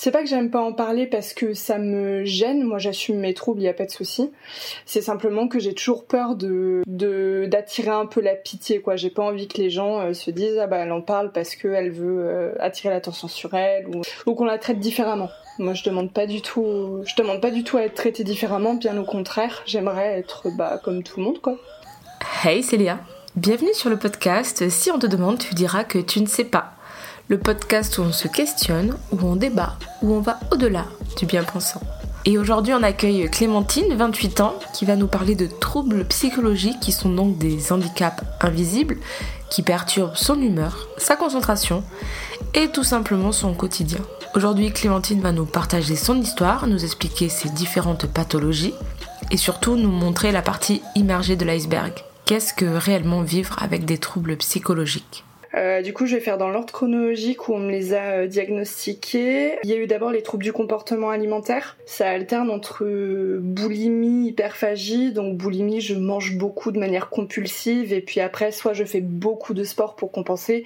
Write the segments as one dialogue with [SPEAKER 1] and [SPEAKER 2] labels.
[SPEAKER 1] C'est pas que j'aime pas en parler parce que ça me gêne, moi j'assume mes troubles, il a pas de souci. C'est simplement que j'ai toujours peur de d'attirer un peu la pitié quoi. J'ai pas envie que les gens euh, se disent ah bah elle en parle parce qu'elle veut euh, attirer l'attention sur elle ou, ou qu'on la traite différemment. Moi je demande pas du tout je demande pas du tout à être traitée différemment, bien au contraire, j'aimerais être bah comme tout le monde quoi.
[SPEAKER 2] Hey Célia, bienvenue sur le podcast Si on te demande, tu diras que tu ne sais pas le podcast où on se questionne, où on débat, où on va au-delà du bien-pensant. Et aujourd'hui, on accueille Clémentine, 28 ans, qui va nous parler de troubles psychologiques qui sont donc des handicaps invisibles qui perturbent son humeur, sa concentration et tout simplement son quotidien. Aujourd'hui, Clémentine va nous partager son histoire, nous expliquer ses différentes pathologies et surtout nous montrer la partie immergée de l'iceberg. Qu'est-ce que réellement vivre avec des troubles psychologiques?
[SPEAKER 1] Euh, du coup, je vais faire dans l'ordre chronologique où on me les a euh, diagnostiqués. Il y a eu d'abord les troubles du comportement alimentaire. Ça alterne entre boulimie, hyperphagie. Donc boulimie, je mange beaucoup de manière compulsive et puis après, soit je fais beaucoup de sport pour compenser,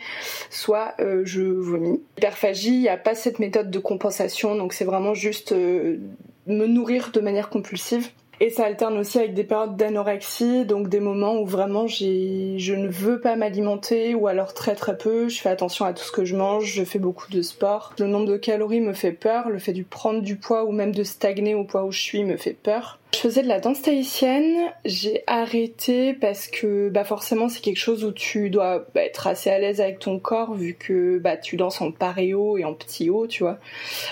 [SPEAKER 1] soit euh, je vomis. Hyperphagie, il n'y a pas cette méthode de compensation, donc c'est vraiment juste me nourrir de manière compulsive. Et ça alterne aussi avec des périodes d'anorexie, donc des moments où vraiment je ne veux pas m'alimenter ou alors très très peu. Je fais attention à tout ce que je mange, je fais beaucoup de sport. Le nombre de calories me fait peur, le fait de prendre du poids ou même de stagner au poids où je suis me fait peur. Faisais de la danse tahitienne, j'ai arrêté parce que bah forcément c'est quelque chose où tu dois bah, être assez à l'aise avec ton corps vu que bah tu danses en paréo et en petit haut, tu vois,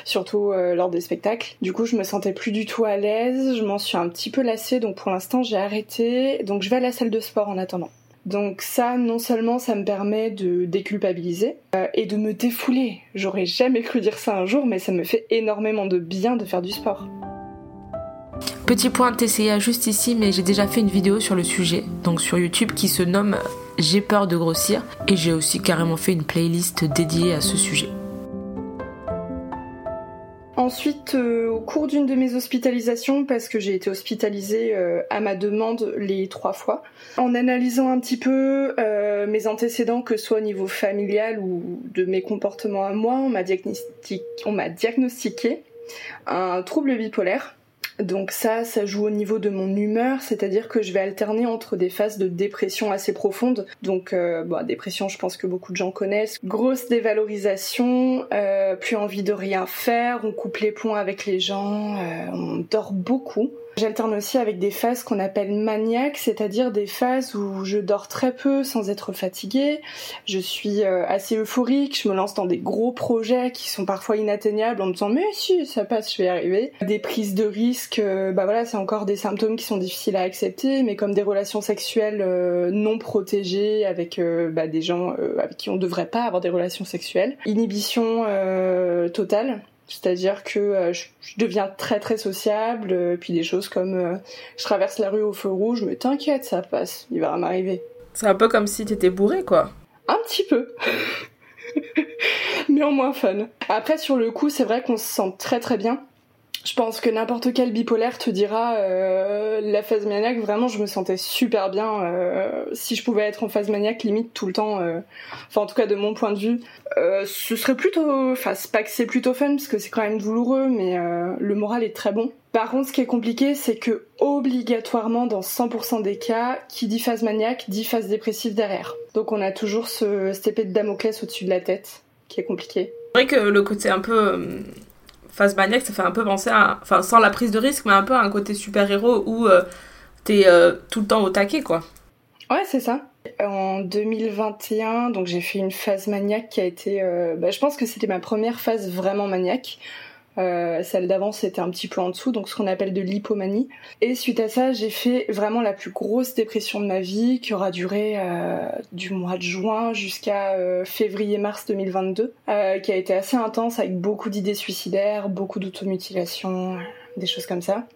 [SPEAKER 1] surtout euh, lors des spectacles. Du coup je me sentais plus du tout à l'aise, je m'en suis un petit peu lassée donc pour l'instant j'ai arrêté, donc je vais à la salle de sport en attendant. Donc ça, non seulement ça me permet de déculpabiliser euh, et de me défouler. J'aurais jamais cru dire ça un jour, mais ça me fait énormément de bien de faire du sport.
[SPEAKER 2] Petit point TCA juste ici, mais j'ai déjà fait une vidéo sur le sujet, donc sur YouTube, qui se nomme J'ai peur de grossir, et j'ai aussi carrément fait une playlist dédiée à ce sujet.
[SPEAKER 1] Ensuite, euh, au cours d'une de mes hospitalisations, parce que j'ai été hospitalisée euh, à ma demande les trois fois, en analysant un petit peu euh, mes antécédents, que ce soit au niveau familial ou de mes comportements à moi, on m'a diagnostiqué un trouble bipolaire donc ça, ça joue au niveau de mon humeur, c'est-à-dire que je vais alterner entre des phases de dépression assez profondes. Donc, euh, bon, dépression, je pense que beaucoup de gens connaissent. Grosse dévalorisation, euh, plus envie de rien faire, on coupe les points avec les gens, euh, on dort beaucoup. J'alterne aussi avec des phases qu'on appelle maniaques, c'est-à-dire des phases où je dors très peu sans être fatiguée, je suis euh, assez euphorique, je me lance dans des gros projets qui sont parfois inatteignables en me disant mais si ça passe, je vais y arriver. Des prises de risques, euh, bah voilà, c'est encore des symptômes qui sont difficiles à accepter, mais comme des relations sexuelles euh, non protégées avec bah, des gens avec qui on devrait pas avoir des relations sexuelles. Inhibition totale, c'est-à-dire que euh, je, deviens très très sociable, euh, puis des choses comme euh, je traverse la rue au feu rouge, mais t'inquiète, ça passe, il va m'arriver.
[SPEAKER 2] C'est un peu comme si t'étais bourré, quoi.
[SPEAKER 1] Un petit peu. mais en moins fun. Après, sur le coup, c'est vrai qu'on se sent très très bien. Je pense que n'importe quel bipolaire te dira euh, la phase maniaque, vraiment je me sentais super bien. Euh, si je pouvais être en phase maniaque limite tout le temps, euh, enfin en tout cas de mon point de vue, ce serait plutôt, enfin c'est pas que c'est plutôt fun parce que c'est quand même douloureux, mais le moral est très bon. Par contre ce qui est compliqué c'est que obligatoirement dans 100% des cas, qui dit phase maniaque dit phase dépressive derrière. Donc on a toujours ce, cette épée de Damoclès au-dessus de la tête qui est compliqué.
[SPEAKER 2] C'est vrai que le côté un peu Phase maniaque, ça fait un peu penser à. Enfin, sans la prise de risque, mais un peu à un côté super-héros où euh, t'es euh, tout le temps au taquet, quoi.
[SPEAKER 1] Ouais, c'est ça. En 2021, donc j'ai fait une phase maniaque qui a été. Euh, bah, je pense que c'était ma première phase vraiment maniaque. Euh, celle d'avant c'était un petit peu en dessous, donc ce qu'on appelle de l'hypomanie. Et suite à ça, j'ai fait vraiment la plus grosse dépression de ma vie, qui aura duré euh, du mois de juin jusqu'à euh, février-mars 2022, qui a été assez intense avec beaucoup d'idées suicidaires, beaucoup d'automutilation, des choses comme ça.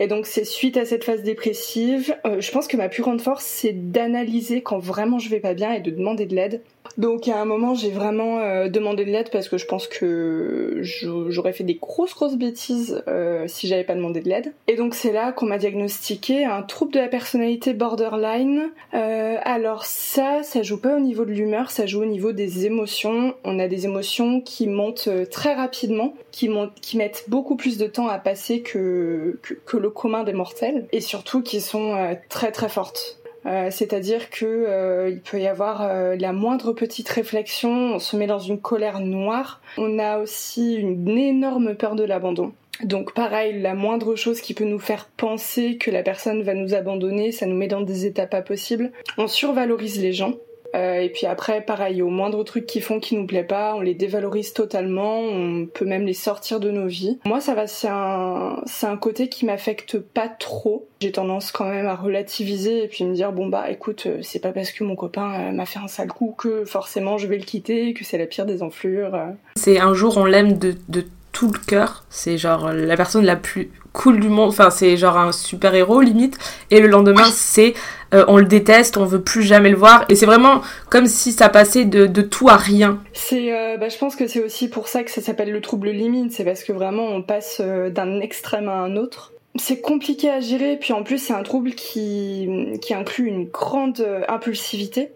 [SPEAKER 1] Et donc c'est suite à cette phase dépressive, je pense que ma plus grande force c'est d'analyser quand vraiment je vais pas bien et de demander de l'aide. Donc à un moment, j'ai vraiment euh, demandé de l'aide parce que je pense que j'aurais fait des grosses grosses bêtises euh, si j'avais pas demandé de l'aide. Et donc c'est là qu'on m'a diagnostiqué un trouble de la personnalité borderline. Euh, alors ça, ça joue pas au niveau de l'humeur, ça joue au niveau des émotions. On a des émotions qui montent très rapidement, qui, montent, qui mettent beaucoup plus de temps à passer que, que, le commun des mortels, et surtout qui sont très très fortes. Euh, c'est-à-dire que euh, il peut y avoir euh, la moindre petite réflexion, on se met dans une colère noire. On a aussi une énorme peur de l'abandon. Donc pareil, la moindre chose qui peut nous faire penser que la personne va nous abandonner, ça nous met dans des états pas possibles. On survalorise les gens. Euh, et puis après, pareil, au moindre truc qu'ils font qui nous plaît pas, on les dévalorise totalement, on peut même les sortir de nos vies. Moi, ça va, c'est un, c'est un côté qui m'affecte pas trop. J'ai tendance quand même à relativiser et puis me dire bon bah écoute, euh, c'est pas parce que mon copain euh, m'a fait un sale coup que forcément je vais le quitter, que c'est la pire des enflures.
[SPEAKER 2] C'est un jour on l'aime de, de tout le cœur. C'est genre la personne la plus cool du monde. Enfin, c'est genre un super héros limite. Et le lendemain, c'est euh, on le déteste, on veut plus jamais le voir. Et c'est vraiment comme si ça passait de, tout à rien.
[SPEAKER 1] C'est, euh, bah, je pense que c'est aussi pour ça que ça s'appelle le trouble limite. C'est parce que vraiment on passe euh, d'un extrême à un autre. C'est compliqué à gérer, puis en plus c'est un trouble qui, qui inclut une grande impulsivité.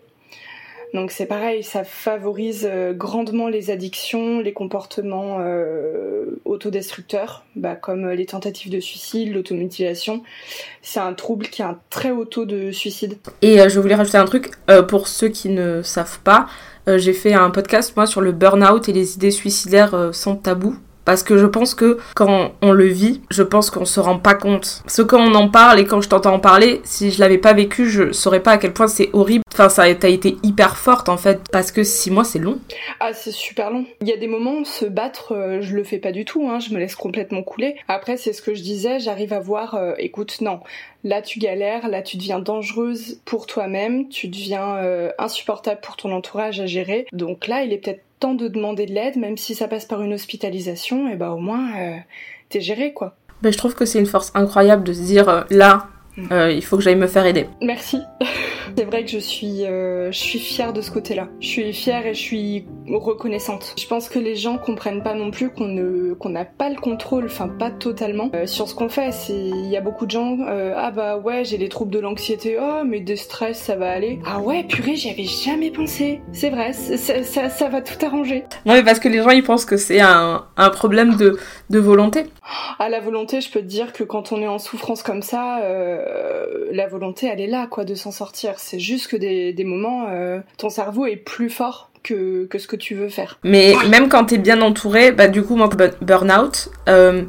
[SPEAKER 1] Donc c'est pareil, ça favorise euh, grandement les addictions, les comportements euh, autodestructeurs, bah, comme les tentatives de suicide, l'automutilation. C'est un trouble qui a un très haut taux de suicide.
[SPEAKER 2] Et euh, je voulais rajouter un truc, pour ceux qui ne savent pas, j'ai fait un podcast moi sur le burn-out et les idées suicidaires sans tabou. Parce que je pense que quand on le vit, je pense qu'on se rend pas compte. Parce que quand on en parle et quand je t'entends en parler, si je l'avais pas vécu, je saurais pas à quel point c'est horrible. Enfin, ça a été hyper forte en fait, parce que six mois c'est long.
[SPEAKER 1] Ah, c'est super long. Il y a des moments où se battre, euh, je le fais pas du tout, hein, je me laisse complètement couler. Après, c'est ce que je disais, j'arrive à voir, euh, écoute, non, là tu galères, là tu deviens dangereuse pour toi-même, tu deviens euh, insupportable pour ton entourage à gérer. Donc là, il est peut-être temps de demander de l'aide, même si ça passe par une hospitalisation, et bah au moins euh, t'es géré quoi.
[SPEAKER 2] Mais je trouve que c'est une force incroyable de se dire euh, là. Euh, il faut que j'aille me faire aider.
[SPEAKER 1] Merci. C'est vrai que je suis, euh, je suis fière de ce côté-là. Je suis fière et je suis reconnaissante. Je pense que les gens comprennent pas non plus qu'on ne, qu'on n'a pas le contrôle, enfin pas totalement, euh, sur ce qu'on fait. Il y a beaucoup de gens, euh, ah bah ouais, j'ai les troubles de l'anxiété, oh mais de stress, ça va aller. Ah ouais, purée, j'y avais jamais pensé. C'est vrai, ça, ça, ça, va tout arranger.
[SPEAKER 2] Non mais parce que les gens ils pensent que c'est un, un problème de, de volonté.
[SPEAKER 1] À la volonté, je peux te dire que quand on est en souffrance comme ça, euh, la volonté elle est là quoi de s'en sortir c'est juste que des, des moments, euh, ton cerveau est plus fort que, que, ce que tu veux faire.
[SPEAKER 2] Mais même quand t'es bien entouré, bah du coup moi burn-out, euh,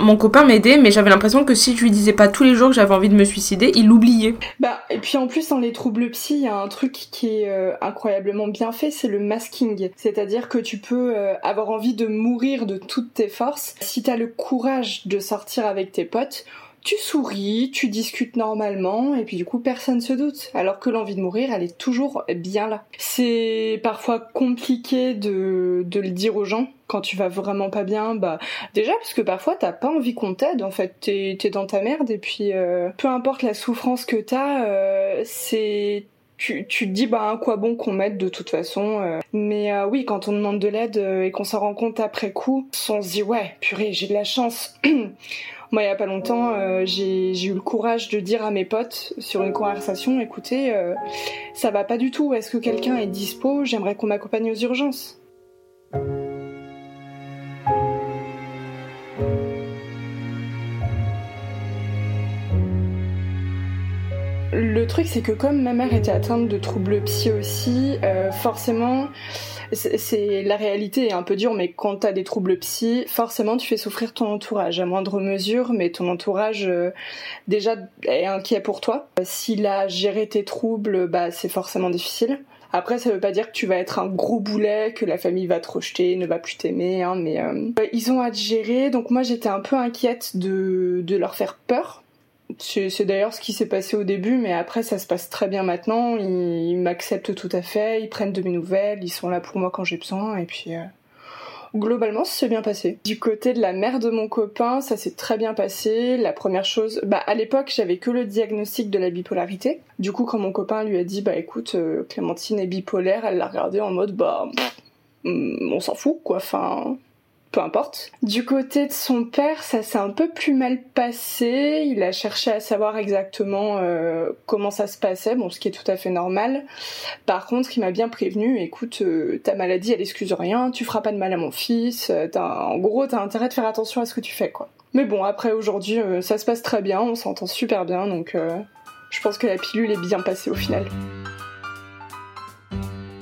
[SPEAKER 2] mon copain m'aidait, mais j'avais l'impression que si je lui disais pas tous les jours que j'avais envie de me suicider, il l'oubliait.
[SPEAKER 1] Bah et puis en plus dans les troubles psy, il y a un truc qui est euh, incroyablement bien fait, c'est le masking. C'est-à-dire que tu peux euh, avoir envie de mourir de toutes tes forces si t'as le courage de sortir avec tes potes tu souris, tu discutes normalement, et puis du coup personne se doute. Alors que l'envie de mourir, elle est toujours bien là. C'est parfois compliqué de, de le dire aux gens quand tu vas vraiment pas bien, bah déjà parce que parfois t'as pas envie qu'on t'aide en fait, t'es es dans ta merde et puis euh, peu importe la souffrance que t'as, euh, c'est tu, tu te dis bah à quoi bon qu'on m'aide de toute façon. Euh. Mais euh, oui, quand on demande de l'aide et qu'on s'en rend compte après coup, on se dit ouais, purée, j'ai de la chance. Moi, il y a pas longtemps, euh, j'ai eu le courage de dire à mes potes sur une conversation, écoutez, euh, ça va pas du tout. Est-ce que quelqu'un est dispo? J'aimerais qu'on m'accompagne aux urgences. Le truc, c'est que comme ma mère était atteinte de troubles psy aussi, euh, forcément, c'est la réalité est un peu dure, mais quand t'as des troubles psy, forcément tu fais souffrir ton entourage à moindre mesure, mais ton entourage euh, déjà est inquiet pour toi. S'il a géré tes troubles, bah c'est forcément difficile. Après, ça veut pas dire que tu vas être un gros boulet, que la famille va te rejeter, ne va plus t'aimer, hein, mais euh, ils ont à gérer. Donc moi, j'étais un peu inquiète de, de leur faire peur c'est d'ailleurs ce qui s'est passé au début, mais après ça se passe très bien maintenant. Ils, m'acceptent tout à fait, ils prennent de mes nouvelles, ils sont là pour moi quand j'ai besoin, et puis euh, Globalement, ça s'est bien passé. Du côté de la mère de mon copain, ça s'est très bien passé. La première chose, bah à l'époque, j'avais que le diagnostic de la bipolarité. Du coup, quand mon copain lui a dit, bah écoute, euh, Clémentine est bipolaire, elle l'a regardé en mode, bah, mm, on s'en fout, quoi. Enfin, peu importe. Du côté de son père, ça s'est un peu plus mal passé. Il a cherché à savoir exactement euh, comment ça se passait, bon, ce qui est tout à fait normal. Par contre, il m'a bien prévenu, écoute, euh, ta maladie, elle excuse rien, tu feras pas de mal à mon fils. Euh, en gros, t'as intérêt de faire attention à ce que tu fais, quoi. Mais bon, après aujourd'hui, ça se passe très bien, on s'entend super bien, donc je pense que la pilule est bien passée au final.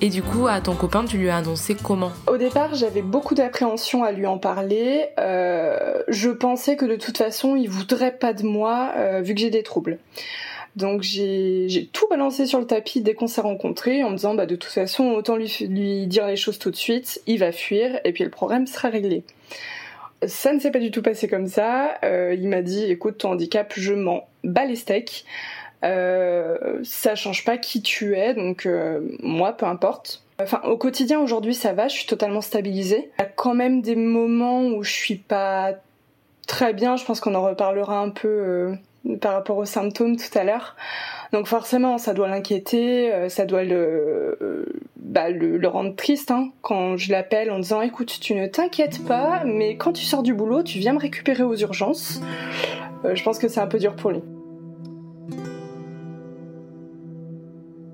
[SPEAKER 2] Et du coup, à ton copain, tu lui as annoncé comment?
[SPEAKER 1] Au départ, j'avais beaucoup d'appréhension à lui en parler. Euh, je pensais que de toute façon, il voudrait pas de moi euh, vu que j'ai des troubles. Donc j'ai tout balancé sur le tapis dès qu'on s'est rencontrés en me disant bah de toute façon autant lui, dire les choses tout de suite, il va fuir et puis le problème sera réglé. Ça ne s'est pas du tout passé comme ça. Euh, il m'a dit écoute ton handicap je m'en bats les steaks. Euh, ça change pas qui tu es, donc euh, moi, peu importe. Enfin, au quotidien aujourd'hui, ça va, je suis totalement stabilisée. Il y a quand même des moments où je suis pas très bien. Je pense qu'on en reparlera un peu euh, par rapport aux symptômes tout à l'heure. Donc forcément, ça doit l'inquiéter, ça doit le, bah, le, rendre triste hein, quand je l'appelle en disant écoute, tu ne t'inquiètes pas, mais quand tu sors du boulot, tu viens me récupérer aux urgences. je pense que c'est un peu dur pour lui.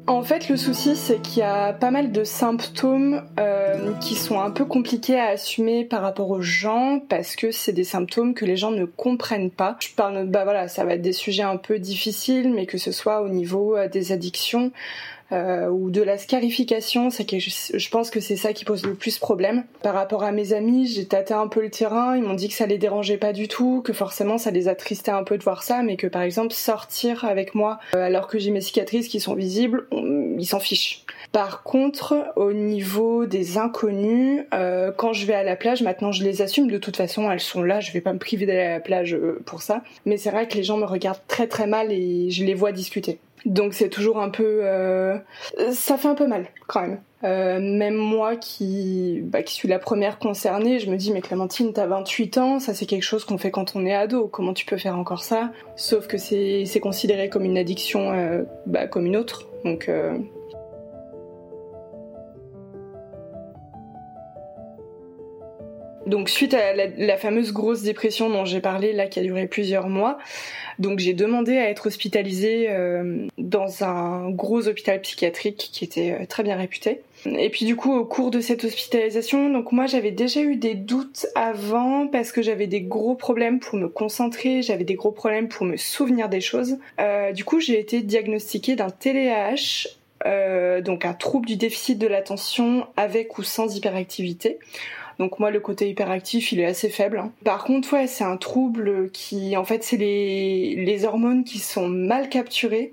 [SPEAKER 1] En fait, le souci, c'est qu'il y a pas mal de symptômes euh, qui sont un peu compliqués à assumer par rapport aux gens parce que c'est des symptômes que les gens ne comprennent pas. Je parle, bah voilà, ça va être des sujets un peu difficiles, mais que ce soit au niveau euh, des addictions, euh, ou de la scarification, c'est que je, pense que c'est ça qui pose le plus problème. Par rapport à mes amis, j'ai tâté un peu le terrain, ils m'ont dit que ça les dérangeait pas du tout, que forcément ça les attristait un peu de voir ça, mais que par exemple sortir avec moi euh, alors que j'ai mes cicatrices qui sont visibles, ils s'en fichent. Par contre, au niveau des inconnus, euh, quand je vais à la plage, maintenant je les assume, de toute façon elles sont là, je vais pas me priver d'aller à la plage pour ça, mais c'est vrai que les gens me regardent très très mal et je les vois discuter. Donc c'est toujours un peu... Euh, ça fait un peu mal quand même. Euh, même moi qui, bah, qui suis la première concernée, je me dis mais Clémentine, t'as 28 ans, ça c'est quelque chose qu'on fait quand on est ado, comment tu peux faire encore ça? Sauf que c'est considéré comme une addiction euh, bah, comme une autre. Donc Donc suite à la, fameuse grosse dépression dont j'ai parlé là qui a duré plusieurs mois, donc j'ai demandé à être hospitalisée euh, dans un gros hôpital psychiatrique qui était euh, très bien réputé. Et puis du coup au cours de cette hospitalisation, donc moi j'avais déjà eu des doutes avant parce que j'avais des gros problèmes pour me concentrer, j'avais des gros problèmes pour me souvenir des choses. Euh, du coup j'ai été diagnostiquée d'un TDAH donc un trouble du déficit de l'attention avec ou sans hyperactivité. Donc moi, le côté hyperactif, il est assez faible. Par contre, ouais, c'est un trouble qui, en fait, c'est les, les hormones qui sont mal capturées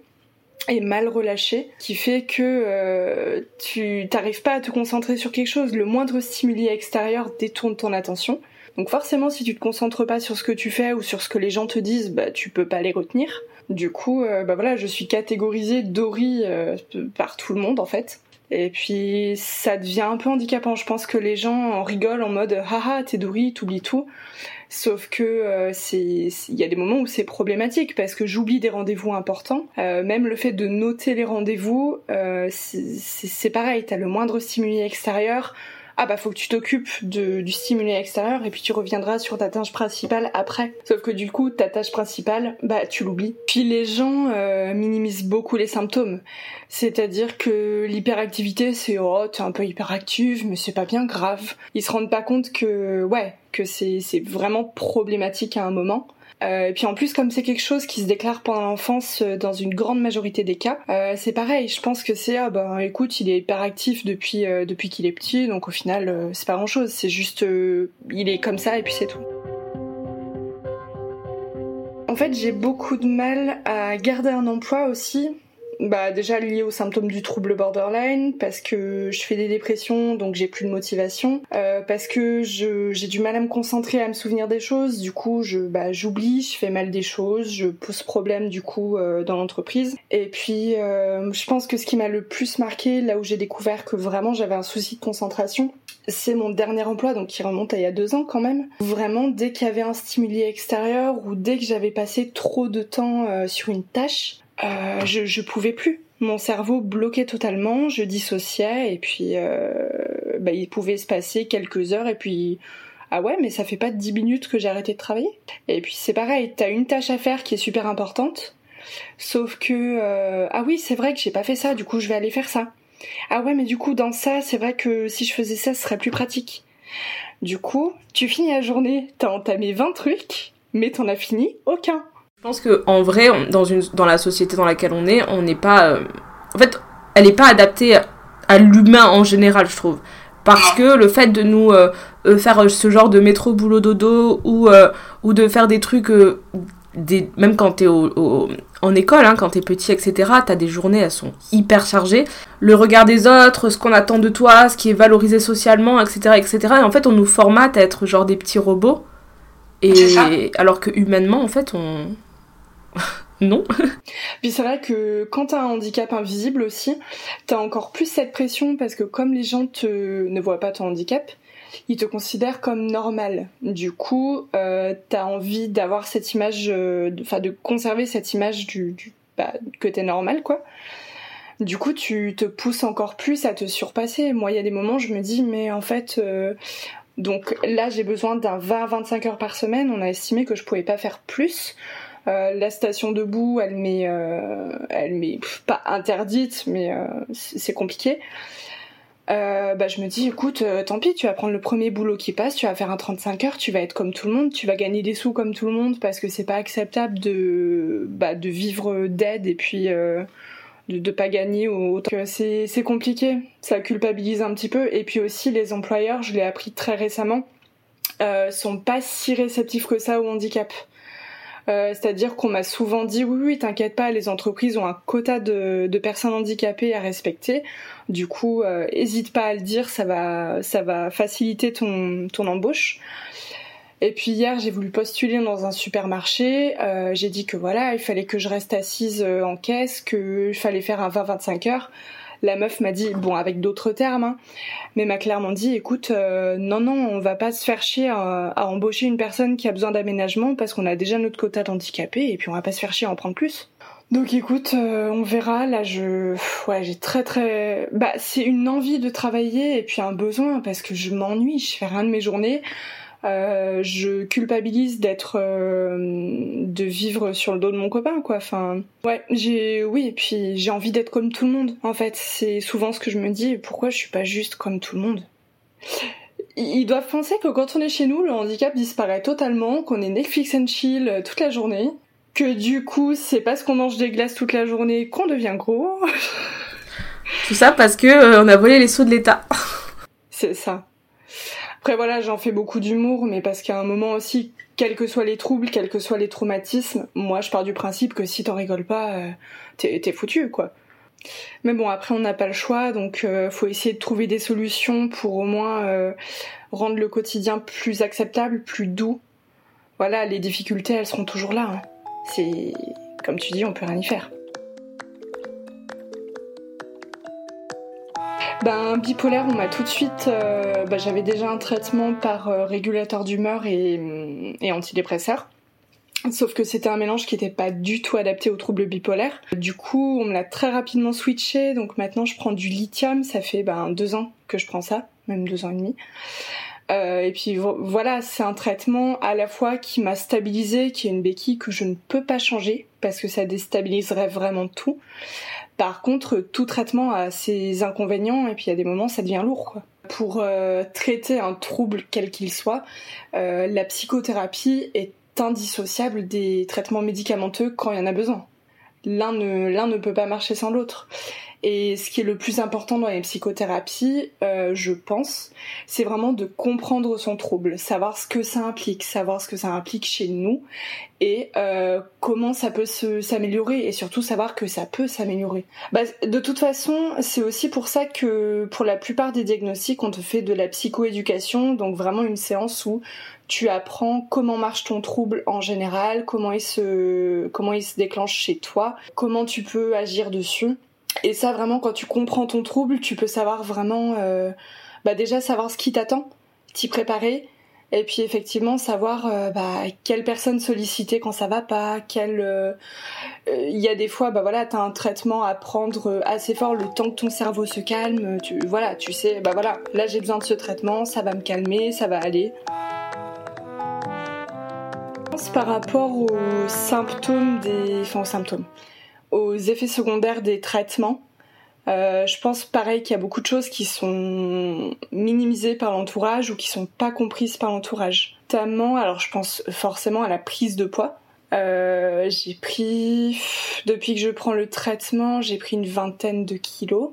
[SPEAKER 1] et mal relâchées, qui fait que euh, tu t'arrives pas à te concentrer sur quelque chose. Le moindre stimuli extérieur détourne ton attention. Donc forcément, si tu te concentres pas sur ce que tu fais ou sur ce que les gens te disent, bah tu peux pas les retenir. Du coup, euh, bah voilà, je suis catégorisée Dory euh, par tout le monde en fait. Et puis ça devient un peu handicapant. Je pense que les gens en rigolent en mode haha t'es dourie, t'oublies tout. Sauf que euh, il y a des moments où c'est problématique parce que j'oublie des rendez-vous importants. Euh, même le fait de noter les rendez-vous, euh, c'est pareil. T'as le moindre stimuli extérieur ah bah faut que tu t'occupes du stimuli extérieur et puis tu reviendras sur ta tâche principale après. Sauf que du coup ta tâche principale, bah tu l'oublies. Puis les gens euh, minimisent beaucoup les symptômes. C'est-à-dire que l'hyperactivité c'est oh t'es un peu hyperactive mais c'est pas bien grave. Ils se rendent pas compte que ouais que c'est vraiment problématique à un moment. Euh, et puis en plus, comme c'est quelque chose qui se déclare pendant l'enfance euh, dans une grande majorité des cas, euh, c'est pareil. Je pense que c'est ah bah écoute, il est hyperactif depuis depuis qu'il est petit, donc au final c'est pas grand chose. C'est juste il est comme ça et puis c'est tout. En fait, j'ai beaucoup de mal à garder un emploi aussi bah déjà lié aux symptômes du trouble borderline parce que je fais des dépressions donc j'ai plus de motivation. Euh, parce que j'ai du mal à me concentrer à me souvenir des choses. Du coup je bah, j'oublie je fais mal des choses je pose problème du coup euh, dans l'entreprise. Et puis euh, je pense que ce qui m'a le plus marqué là où j'ai découvert que vraiment j'avais un souci de concentration c'est mon dernier emploi, donc qui remonte à il y a deux ans quand même. Vraiment, dès qu'il y avait un stimuli extérieur ou dès que j'avais passé trop de temps sur une tâche, euh, je, je pouvais plus. Mon cerveau bloquait totalement, je dissociais et puis euh, bah, il pouvait se passer quelques heures et puis ah ouais mais ça fait pas dix minutes que j'ai arrêté de travailler. Et puis c'est pareil, t'as une tâche à faire qui est super importante, sauf que ah oui c'est vrai que j'ai pas fait ça, du coup je vais aller faire ça. Ah ouais, mais du coup, dans ça, c'est vrai que si je faisais ça, ce serait plus pratique. Du coup, tu finis la journée, t'as entamé 20 trucs, mais t'en as fini aucun.
[SPEAKER 2] Je pense que en vrai, dans, une, dans la société dans laquelle on est, on n'est pas. Euh, en fait, elle n'est pas adaptée à l'humain en général, je trouve. Parce que le fait de nous euh, euh, faire ce genre de métro boulot dodo ou, ou de faire des trucs même quand t'es au, en école, hein, quand t'es petit, etc., t'as des journées, elles sont hyper chargées. Le regard des autres, ce qu'on attend de toi, ce qui est valorisé socialement, etc., etc. Et en fait, on nous formate à être genre des petits robots. Et alors que humainement, en fait, on. non.
[SPEAKER 1] Puis c'est vrai que quand t'as un handicap invisible aussi, t'as encore plus cette pression parce que comme les gens ne voient pas ton handicap, ils te considèrent comme normal. Du coup, euh, t'as envie d'avoir cette image, euh, enfin de, conserver cette image du, du bah, que t'es normal, quoi. Du coup, tu te pousses encore plus à te surpasser. Moi, il y a des moments, je me dis, mais en fait, euh, donc là, j'ai besoin d'un 20-25 heures par semaine. On a estimé que je pouvais pas faire plus. Euh, la station debout, elle m'est, euh, elle m'est pas interdite, mais euh, c'est compliqué. Bah, je me dis, écoute, tant pis, tu vas prendre le premier boulot qui passe, tu vas faire un 35 heures, tu vas être comme tout le monde, tu vas gagner des sous comme tout le monde parce que c'est pas acceptable de, bah, de vivre d'aide et puis de, de pas gagner. C'est, c'est compliqué, ça culpabilise un petit peu. Et puis aussi, les employeurs, je l'ai appris très récemment, sont pas si réceptifs que ça au handicap. Euh, c'est-à-dire qu'on m'a souvent dit oui, oui, t'inquiète pas, les entreprises ont un quota de, personnes handicapées à respecter. Du coup, euh, hésite pas à le dire, ça va, faciliter ton, ton embauche. Et puis hier, j'ai voulu postuler dans un supermarché. Euh, j'ai dit que voilà, il fallait que je reste assise en caisse, qu'il fallait faire un 20-25 heures la meuf m'a dit, bon avec d'autres termes, hein, mais m'a clairement dit, écoute, euh, non non, on va pas se faire chier à, embaucher une personne qui a besoin d'aménagement parce qu'on a déjà notre quota d'handicapés et puis on va pas se faire chier à en prendre plus. Donc écoute, euh, on verra. Là, je, ouais, j'ai très très, bah c'est une envie de travailler et puis un besoin parce que je m'ennuie. Je fais rien de mes journées. Euh, je culpabilise d'être euh, de vivre sur le dos de mon copain quoi. Enfin ouais j'ai oui et puis j'ai envie d'être comme tout le monde en fait. C'est souvent ce que je me dis pourquoi je suis pas juste comme tout le monde? Ils doivent penser que quand on est chez nous le handicap disparaît totalement qu'on est Netflix and chill euh, toute la journée que du coup c'est parce qu'on mange des glaces toute la journée qu'on devient gros.
[SPEAKER 2] Tout ça parce que on a volé les sous de l'État.
[SPEAKER 1] C'est ça après voilà, j'en fais beaucoup d'humour, mais parce qu'à un moment aussi, quels que soient les troubles, quels que soient les traumatismes, moi je pars du principe que si t'en rigoles pas, euh, t'es foutu quoi. Mais bon, après on n'a pas le choix, donc euh, faut essayer de trouver des solutions pour au moins euh, rendre le quotidien plus acceptable, plus doux. Voilà, les difficultés elles seront toujours là. Hein. C'est comme tu dis, on peut rien y faire. Ben bipolaire, on m'a tout de suite. Euh, ben, j'avais déjà un traitement par euh, régulateur d'humeur et, et antidépresseur. Sauf que c'était un mélange qui n'était pas du tout adapté aux troubles bipolaires. Du coup, on me l'a très rapidement switché. Donc maintenant, je prends du lithium. Ça fait ben, deux ans que je prends ça, même deux ans et demi. Euh, et puis voilà, c'est un traitement à la fois qui m'a stabilisé, qui est une béquille que je ne peux pas changer parce que ça déstabiliserait vraiment tout. Par contre, tout traitement a ses inconvénients et puis a des moments ça devient lourd. Pour euh, traiter un trouble quel qu'il soit, euh, la psychothérapie est indissociable des traitements médicamenteux quand il y en a besoin. L'un ne peut pas marcher sans l'autre. Et ce qui est le plus important dans les psychothérapies, euh, je pense, c'est vraiment de comprendre son trouble, savoir ce que ça implique, savoir ce que ça implique chez nous et euh, comment ça peut s'améliorer et surtout savoir que ça peut s'améliorer. Bah, de toute façon, c'est aussi pour ça que pour la plupart des diagnostics, on te fait de la psychoéducation, donc vraiment une séance où tu apprends comment marche ton trouble en général, comment il se comment il se déclenche chez toi, comment tu peux agir dessus. Et ça, vraiment, quand tu comprends ton trouble, tu peux savoir vraiment euh, bah déjà savoir ce qui t'attend, t'y préparer, et puis effectivement savoir euh, bah, quelle personne solliciter quand ça va pas, quelle euh, il y a des fois bah voilà, tu as un traitement à prendre assez fort le temps que ton cerveau se calme, tu voilà, tu sais bah voilà, là j'ai besoin de ce traitement, ça va me calmer, ça va aller. Par rapport aux symptômes des enfin aux symptômes, aux effets secondaires des traitements, euh, je pense pareil qu'il y a beaucoup de choses qui sont minimisées par l'entourage ou qui sont pas comprises par l'entourage. Notamment, alors je pense forcément à la prise de poids. Euh, j'ai pris, depuis que je prends le traitement, j'ai pris une vingtaine de kilos.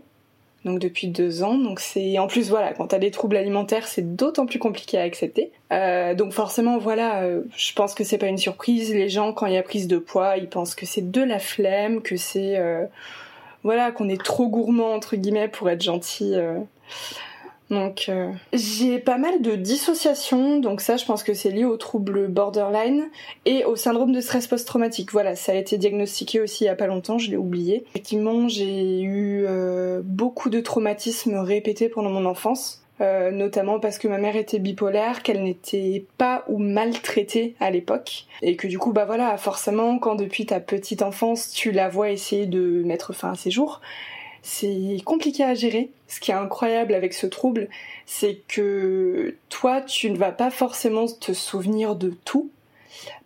[SPEAKER 1] Depuis deux ans, donc c'est en plus voilà quand t'as des troubles alimentaires c'est d'autant plus compliqué à accepter. Euh, donc forcément voilà, euh, je pense que c'est pas une surprise. Les gens quand il y a prise de poids, ils pensent que c'est de la flemme, que c'est euh, voilà, qu'on est trop gourmand entre guillemets pour être gentil. Donc euh, j'ai pas mal de dissociation, donc ça je pense que c'est lié au trouble borderline et au syndrome de stress post-traumatique. Voilà, ça a été diagnostiqué aussi il y a pas longtemps, je l'ai oublié. Effectivement, j'ai eu euh, beaucoup de traumatismes répétés pendant mon enfance. Euh, notamment parce que ma mère était bipolaire, qu'elle n'était pas ou maltraitée à l'époque, et que du coup, bah voilà, forcément, quand depuis ta petite enfance, tu la vois essayer de mettre fin à ses jours, c'est compliqué à gérer. Ce qui est incroyable avec ce trouble, c'est que toi, tu ne vas pas forcément te souvenir de tout.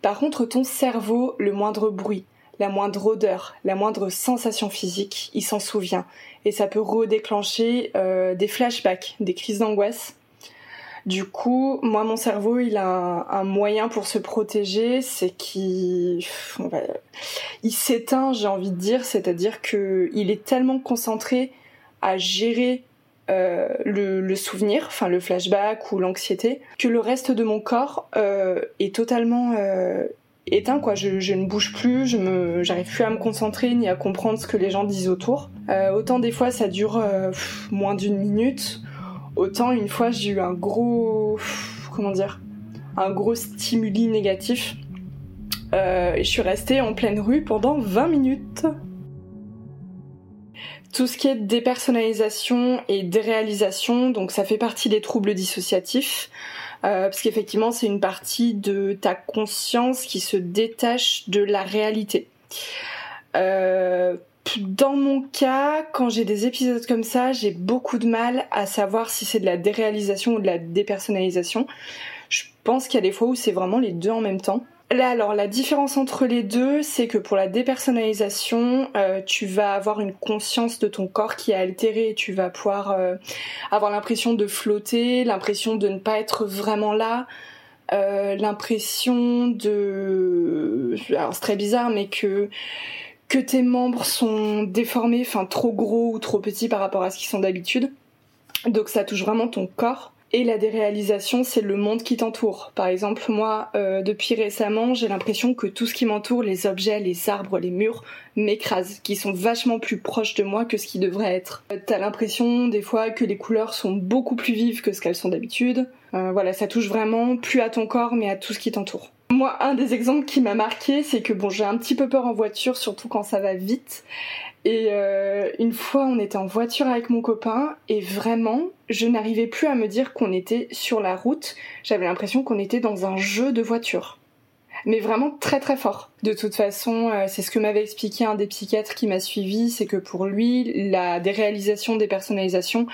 [SPEAKER 1] Par contre, ton cerveau, le moindre bruit, la moindre odeur, la moindre sensation physique, il s'en souvient. Et ça peut redéclencher euh, des flashbacks, des crises d'angoisse. Du coup, moi, mon cerveau, il a un, moyen pour se protéger, c'est qu'il il s'éteint, j'ai envie de dire, c'est-à-dire que il est tellement concentré à gérer euh, le, souvenir, enfin le flashback ou l'anxiété, que le reste de mon corps euh, est totalement éteint quoi. Je, ne bouge plus je me j'arrive plus à me concentrer ni à comprendre ce que les gens disent autour. Euh, autant des fois ça dure euh, moins d'une minute autant une fois j'ai eu un gros comment dire un gros stimuli négatif euh, et je suis restée en pleine rue pendant 20 minutes tout ce qui est dépersonnalisation et déréalisation, donc ça fait partie des troubles dissociatifs. Euh, parce qu'effectivement c'est une partie de ta conscience qui se détache de la réalité. Euh, dans mon cas, quand j'ai des épisodes comme ça, j'ai beaucoup de mal à savoir si c'est de la déréalisation ou de la dépersonnalisation. Je pense qu'il y a des fois où c'est vraiment les deux en même temps. Là, alors la différence entre les deux, c'est que pour la dépersonnalisation, euh, tu vas avoir une conscience de ton corps qui est altérée. Tu vas pouvoir euh, avoir l'impression de flotter, l'impression de ne pas être vraiment là, euh, l'impression de, alors c'est très bizarre, mais que que tes membres sont déformés, enfin trop gros ou trop petits par rapport à ce qu'ils sont d'habitude. Donc ça touche vraiment ton corps. Et la déréalisation, c'est le monde qui t'entoure. Par exemple, moi, euh, depuis récemment, j'ai l'impression que tout ce qui m'entoure, les objets, les arbres, les murs, m'écrasent, qui sont vachement plus proches de moi que ce qui devrait être. T'as l'impression des fois que les couleurs sont beaucoup plus vives que ce qu'elles sont d'habitude. Euh, voilà, ça touche vraiment plus à ton corps, mais à tout ce qui t'entoure. Moi, un des exemples qui m'a marqué, c'est que bon, j'ai un petit peu peur en voiture, surtout quand ça va vite. Et euh, une fois, on était en voiture avec mon copain et vraiment, je n'arrivais plus à me dire qu'on était sur la route. J'avais l'impression qu'on était dans un jeu de voiture. Mais vraiment très très fort. De toute façon, euh, c'est ce que m'avait expliqué un des psychiatres qui m'a suivi, c'est que pour lui, la déréalisation des personnalisations,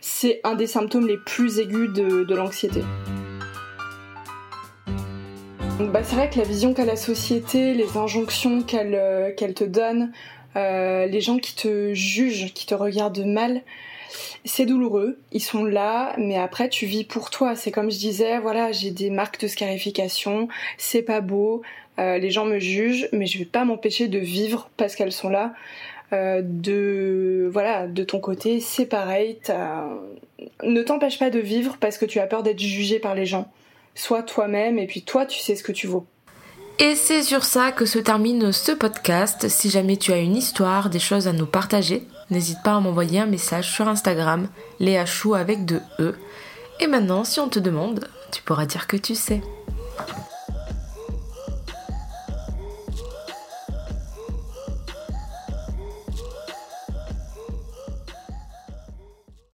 [SPEAKER 1] c'est un des symptômes les plus aigus de, l'anxiété. Bah, c'est vrai que la vision qu'a la société, les injonctions qu'elle euh, te donne, euh, les gens qui te jugent, qui te regardent mal, c'est douloureux, ils sont là, mais après tu vis pour toi. C'est comme je disais, voilà, j'ai des marques de scarification, c'est pas beau, euh, les gens me jugent, mais je vais pas m'empêcher de vivre parce qu'elles sont là. De voilà, de ton côté, c'est pareil. Ne t'empêche pas de vivre parce que tu as peur d'être jugé par les gens. Sois toi-même et puis toi, tu sais ce que tu vaux.
[SPEAKER 2] Et c'est sur ça que se termine ce podcast. Si jamais tu as une histoire, des choses à nous partager, n'hésite pas à m'envoyer un message sur Instagram, Léa Chou avec deux E. Et maintenant, si on te demande, tu pourras dire que tu sais.